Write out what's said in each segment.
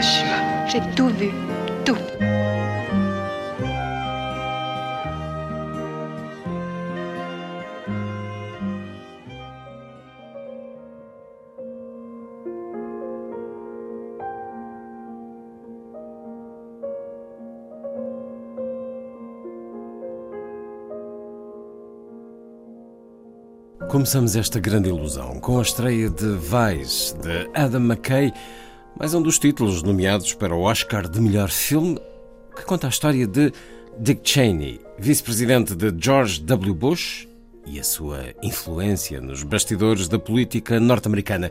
Hiroshima. J'ai tout vu. Tout. Começamos esta grande ilusão com a estreia de Vice, de Adam McKay, mais um dos títulos nomeados para o Oscar de melhor filme, que conta a história de Dick Cheney, vice-presidente de George W. Bush e a sua influência nos bastidores da política norte-americana.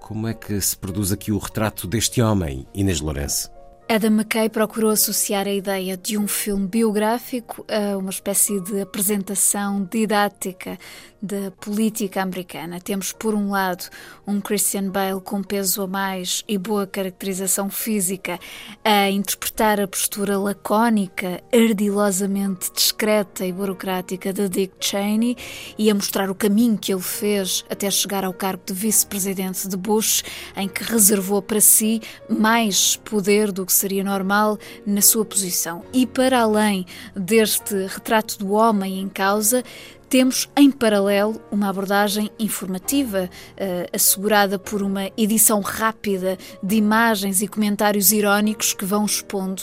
Como é que se produz aqui o retrato deste homem, Inês Lourenço? Adam McKay procurou associar a ideia de um filme biográfico a uma espécie de apresentação didática da política americana. Temos, por um lado, um Christian Bale com peso a mais e boa caracterização física a interpretar a postura lacónica, ardilosamente discreta e burocrática de Dick Cheney e a mostrar o caminho que ele fez até chegar ao cargo de vice-presidente de Bush, em que reservou para si mais poder do que seria normal na sua posição. E para além deste retrato do homem em causa, temos em paralelo uma abordagem informativa, eh, assegurada por uma edição rápida de imagens e comentários irónicos que vão expondo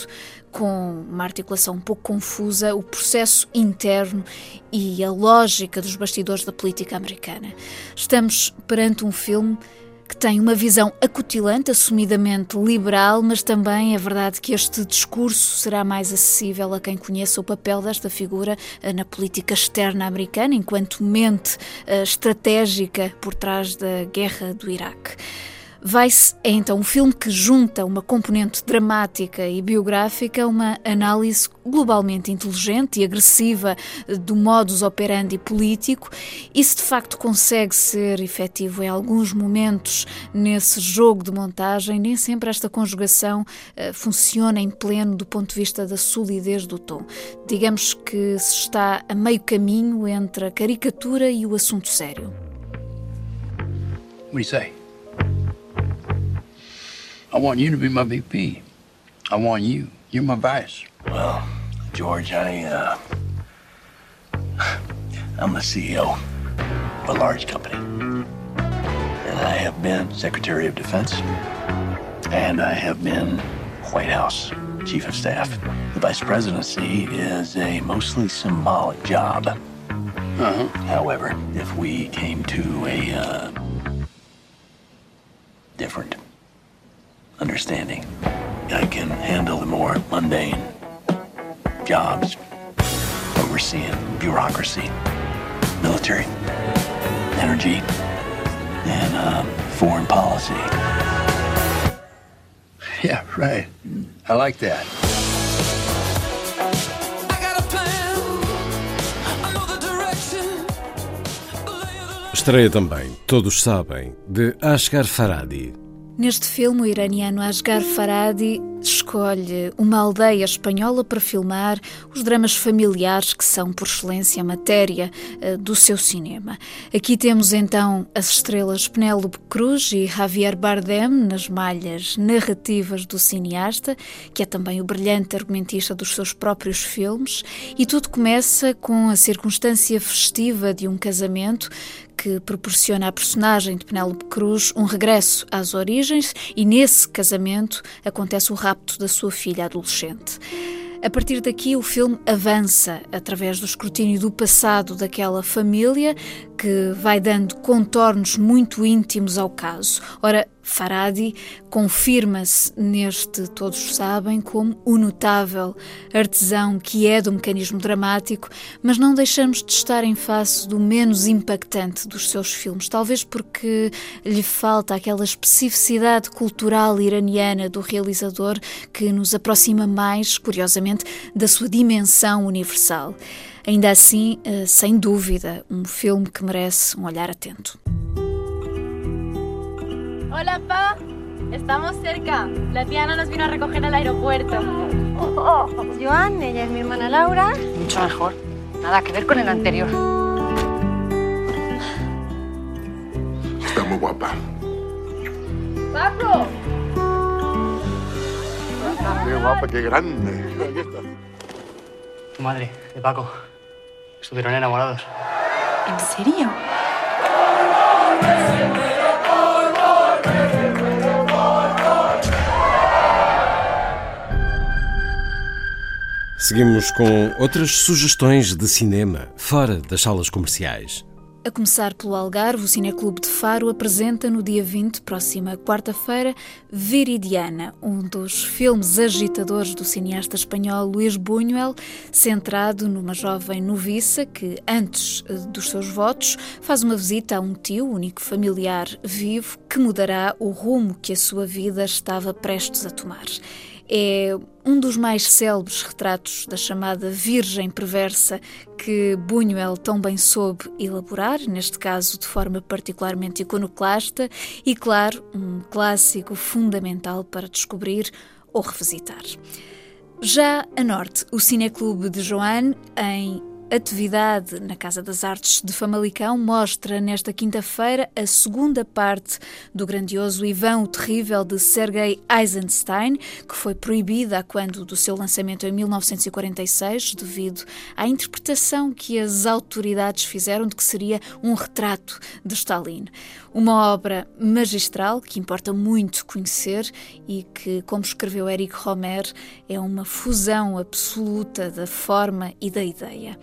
com uma articulação um pouco confusa, o processo interno e a lógica dos bastidores da política americana. Estamos perante um filme que tem uma visão acutilante, assumidamente liberal, mas também é verdade que este discurso será mais acessível a quem conheça o papel desta figura eh, na política externa americana, enquanto mente eh, estratégica por trás da guerra do Iraque. Vice é então um filme que junta uma componente dramática e biográfica, uma análise globalmente inteligente e agressiva do modus operandi político, e se de facto consegue ser efetivo em alguns momentos nesse jogo de montagem, nem sempre esta conjugação uh, funciona em pleno do ponto de vista da solidez do tom. Digamos que se está a meio caminho entre a caricatura e o assunto sério. What? I want you to be my VP. I want you. You're my vice. Well, George, I, uh. I'm the CEO of a large company. And I have been Secretary of Defense. And I have been White House Chief of Staff. The Vice Presidency is a mostly symbolic job. Uh-huh. However, if we came to a, uh. different understanding. I can handle the more mundane jobs, overseeing bureaucracy, military, energy, and um, foreign policy. Yeah, right. I like that. Estreia também, todos sabem, de Asghar Farhadi. Neste filme, o iraniano Asghar Farhadi escolhe uma aldeia espanhola para filmar os dramas familiares que são, por excelência, a matéria uh, do seu cinema. Aqui temos então as estrelas Penélope Cruz e Javier Bardem nas malhas narrativas do cineasta, que é também o brilhante argumentista dos seus próprios filmes, e tudo começa com a circunstância festiva de um casamento que proporciona à personagem de Penélope Cruz um regresso às origens e nesse casamento acontece o rapto da sua filha adolescente. A partir daqui, o filme avança através do escrutínio do passado daquela família, que vai dando contornos muito íntimos ao caso. Ora, Faradi confirma-se neste Todos Sabem como o notável artesão que é do mecanismo dramático, mas não deixamos de estar em face do menos impactante dos seus filmes, talvez porque lhe falta aquela especificidade cultural iraniana do realizador que nos aproxima mais, curiosamente, da sua dimensão universal. Ainda assim, eh, sem dúvida, um filme que merece um olhar atento. Hola, Pa. Estamos cerca. La tía Ana nos vino a recoger al aeropuerto. Joan, ella es mi hermana Laura. Mucho mejor. Nada que ver con el anterior. Está muy guapa. ¡Paco! Qué guapa, qué grande. Aquí está. Tu madre, de Paco. Estuvieron enamorados. ¿En serio? Seguimos com outras sugestões de cinema fora das salas comerciais. A começar pelo Algarve, o Cineclube de Faro apresenta no dia 20, próxima quarta-feira, Viridiana, um dos filmes agitadores do cineasta espanhol Luís Buñuel, centrado numa jovem noviça que, antes eh, dos seus votos, faz uma visita a um tio, único familiar vivo, que mudará o rumo que a sua vida estava prestes a tomar. É um dos mais célebres retratos da chamada Virgem Perversa que Buñuel tão bem soube elaborar, neste caso de forma particularmente iconoclasta, e, claro, um clássico fundamental para descobrir ou revisitar. Já a norte, o Cineclube de Joan, em atividade na Casa das Artes de Famalicão mostra nesta quinta-feira a segunda parte do grandioso Ivan o Terrível de Sergei Eisenstein, que foi proibida quando do seu lançamento em 1946 devido à interpretação que as autoridades fizeram de que seria um retrato de Stalin. Uma obra magistral que importa muito conhecer e que, como escreveu Eric Romer, é uma fusão absoluta da forma e da ideia.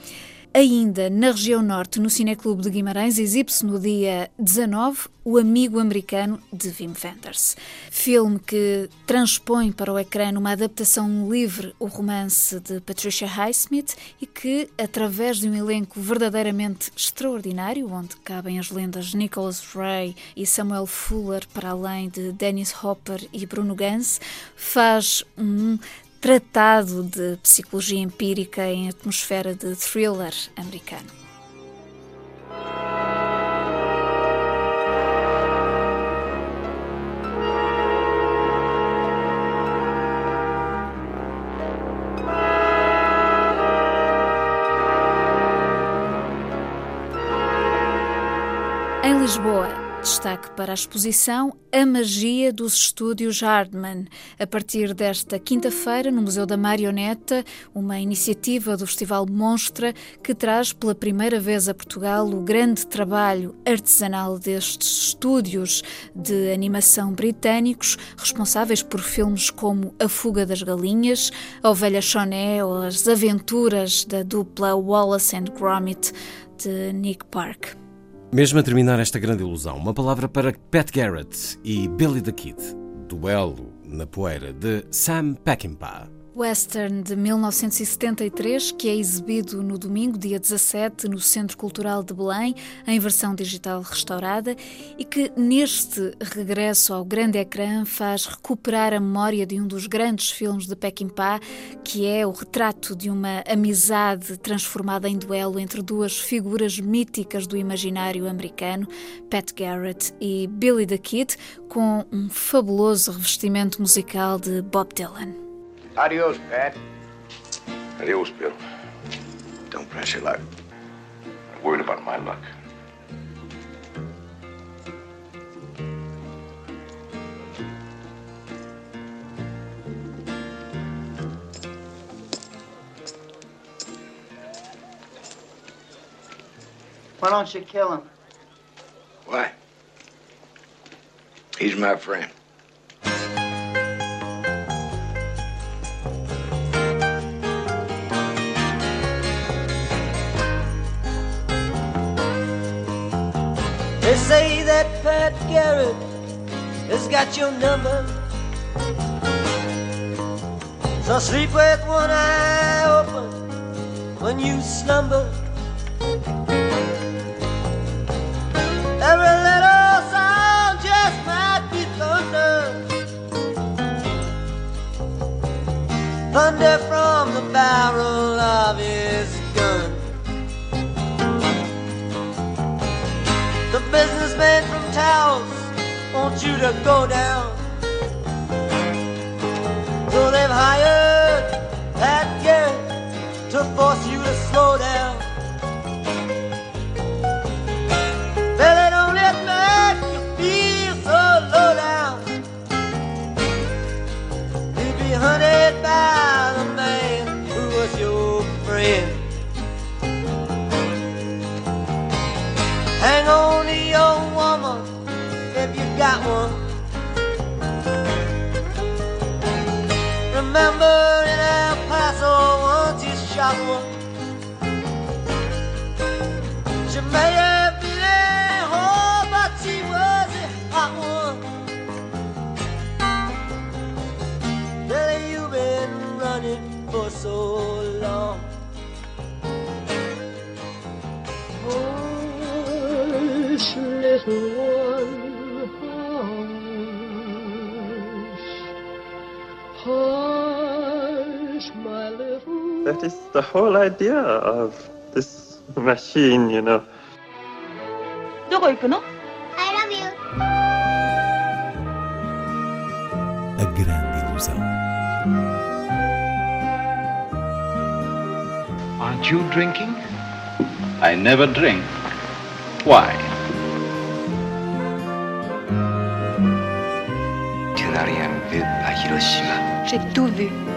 Ainda na região norte, no Cineclube de Guimarães, exibe-se no dia 19 O Amigo Americano de Wim Wenders. Filme que transpõe para o ecrã numa adaptação livre o romance de Patricia Highsmith e que, através de um elenco verdadeiramente extraordinário, onde cabem as lendas Nicholas Ray e Samuel Fuller, para além de Dennis Hopper e Bruno Gans, faz um tratado de psicologia empírica em atmosfera de thriller americano. Em Lisboa, Destaque para a exposição A Magia dos Estúdios Hardman, a partir desta quinta-feira no Museu da Marioneta, uma iniciativa do Festival Monstra que traz pela primeira vez a Portugal o grande trabalho artesanal destes estúdios de animação britânicos, responsáveis por filmes como A Fuga das Galinhas, A Ovelha Choné ou As Aventuras da dupla Wallace and Gromit de Nick Park. Mesmo a terminar esta grande ilusão, uma palavra para Pat Garrett e Billy the Kid, duelo na poeira de Sam Peckinpah. Western de 1973, que é exibido no domingo, dia 17, no Centro Cultural de Belém, em versão digital restaurada, e que neste regresso ao grande ecrã faz recuperar a memória de um dos grandes filmes de Peckinpah, que é o retrato de uma amizade transformada em duelo entre duas figuras míticas do imaginário americano, Pat Garrett e Billy the Kid, com um fabuloso revestimento musical de Bob Dylan. Adios, Pat. Adios, Bill. Don't press your luck. I'm worried about my luck. Why don't you kill him? Why? He's my friend. Has got your number. So sleep with one eye open when you slumber. Every little sound just might be thunder. Thunder from the barrel of his gun. The businessman from Taos wants you to go down. So they've hired that Garrett to force you to slow down. That is the whole idea of this machine, you know. போய்க்கணும் Aren't you drinking? I never drink. Why? J'ai tout vu.